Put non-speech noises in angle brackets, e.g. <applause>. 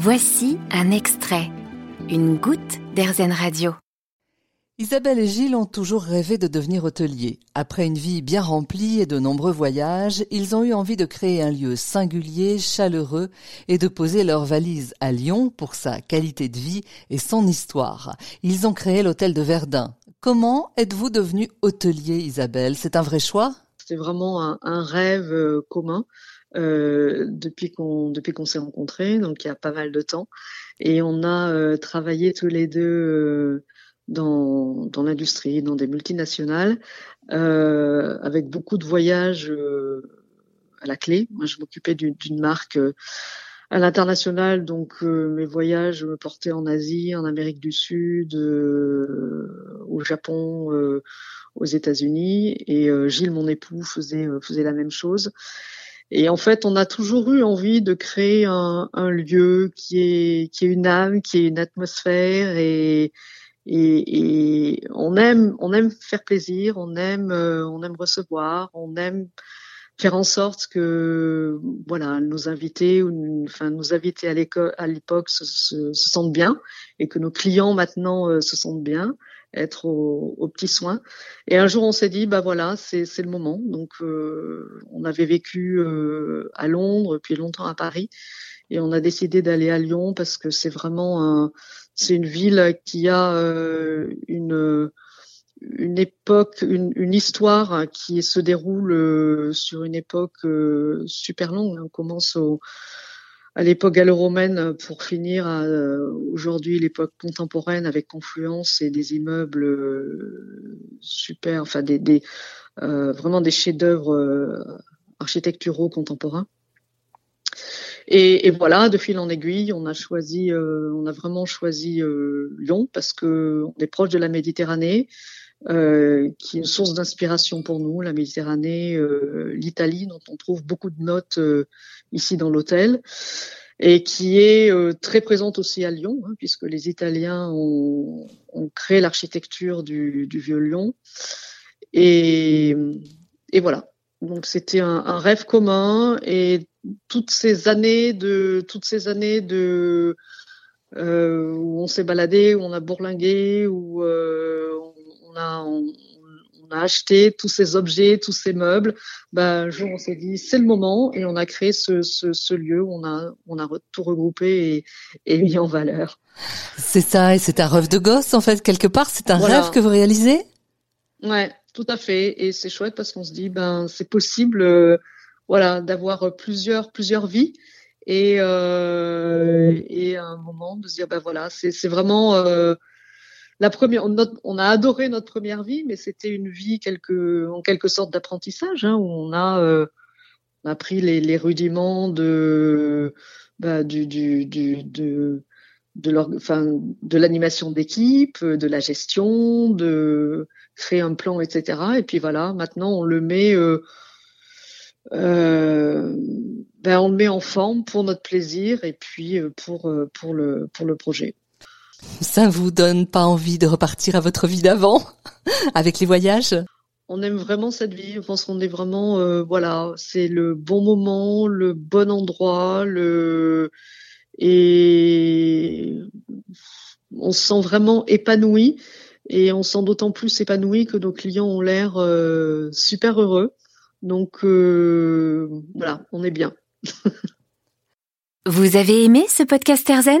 Voici un extrait, une goutte d'Airzen Radio. Isabelle et Gilles ont toujours rêvé de devenir hôteliers. Après une vie bien remplie et de nombreux voyages, ils ont eu envie de créer un lieu singulier, chaleureux et de poser leurs valises à Lyon pour sa qualité de vie et son histoire. Ils ont créé l'hôtel de Verdun. Comment êtes-vous devenu hôtelier, Isabelle? C'est un vrai choix? C'était vraiment un, rêve euh, commun. Euh, depuis qu'on depuis qu'on s'est rencontrés, donc il y a pas mal de temps, et on a euh, travaillé tous les deux euh, dans dans l'industrie, dans des multinationales, avec beaucoup de voyages à la clé. Moi, je m'occupais d'une marque à l'international, donc mes voyages me portaient en Asie, en Amérique du Sud, au Japon, aux États-Unis, et Gilles, mon époux, faisait faisait la même chose. Et en fait, on a toujours eu envie de créer un, un lieu qui est qui est une âme, qui est une atmosphère et et, et on aime on aime faire plaisir, on aime euh, on aime recevoir, on aime faire en sorte que voilà nos invités ou enfin nos invités à l'époque se, se, se, sentent bien et que nos clients maintenant euh, se sentent bien être aux au petits soins. Et un jour, on s'est dit, bah voilà, c'est le moment. Donc, euh, on avait vécu euh, à Londres, puis longtemps à Paris, et on a décidé d'aller à Lyon parce que c'est vraiment un, c'est une ville qui a euh, une une époque, une, une, histoire qui se déroule sur une époque super longue. On commence au à l'époque gallo-romaine pour finir à euh, aujourd'hui l'époque contemporaine avec Confluence et des immeubles euh, super, enfin des, des euh, vraiment des chefs-d'œuvre architecturaux contemporains. Et, et, voilà, de fil en aiguille, on a choisi, on a vraiment choisi Lyon parce que on est proche de la Méditerranée, euh, qui est une source d'inspiration pour nous, la Méditerranée, euh, l'Italie, dont on trouve beaucoup de notes euh, ici dans l'hôtel, et qui est très présente aussi à Lyon, hein, puisque les Italiens ont, ont créé l'architecture du, du, vieux Lyon. Et, et voilà. Donc c'était un, un, rêve commun et toutes ces années de toutes ces années de euh, où on s'est baladé, où on a bourlingué, où euh, on, a acheté tous ces objets, tous ces meubles. Ben, un jour, on s'est dit, c'est le moment, et on a créé ce, lieu où on a, on a tout regroupé et, mis en valeur. C'est ça, et c'est un rêve de gosse, en fait, quelque part. C'est un rêve que vous réalisez? Ouais, tout à fait. Et c'est chouette parce qu'on se dit, ben, c'est possible, euh, voilà, d'avoir plusieurs, plusieurs vies. Et, euh, et à un moment de se dire, ben voilà, c'est vraiment... Euh, la première, on, a adoré notre première vie, mais c'était une vie en quelque sorte d'apprentissage, hein, où on a, euh, on pris les, rudiments de, bah, de, l'animation d'équipe, de la gestion, de créer un plan, etc. Et puis voilà, maintenant on le met, euh, euh, ben on le met en forme pour notre plaisir et puis euh, pour pour le pour le projet. Ça vous donne pas envie de repartir à votre vie d'avant <laughs> avec les voyages? On aime vraiment cette vie. Je pense qu'on est vraiment, euh, voilà, c'est le bon moment, le bon endroit, le et on se sent vraiment épanoui et on se sent d'autant plus épanoui que nos clients ont l'air euh, super heureux. Donc euh, voilà, on est bien. <laughs> Vous avez aimé ce podcast Erzen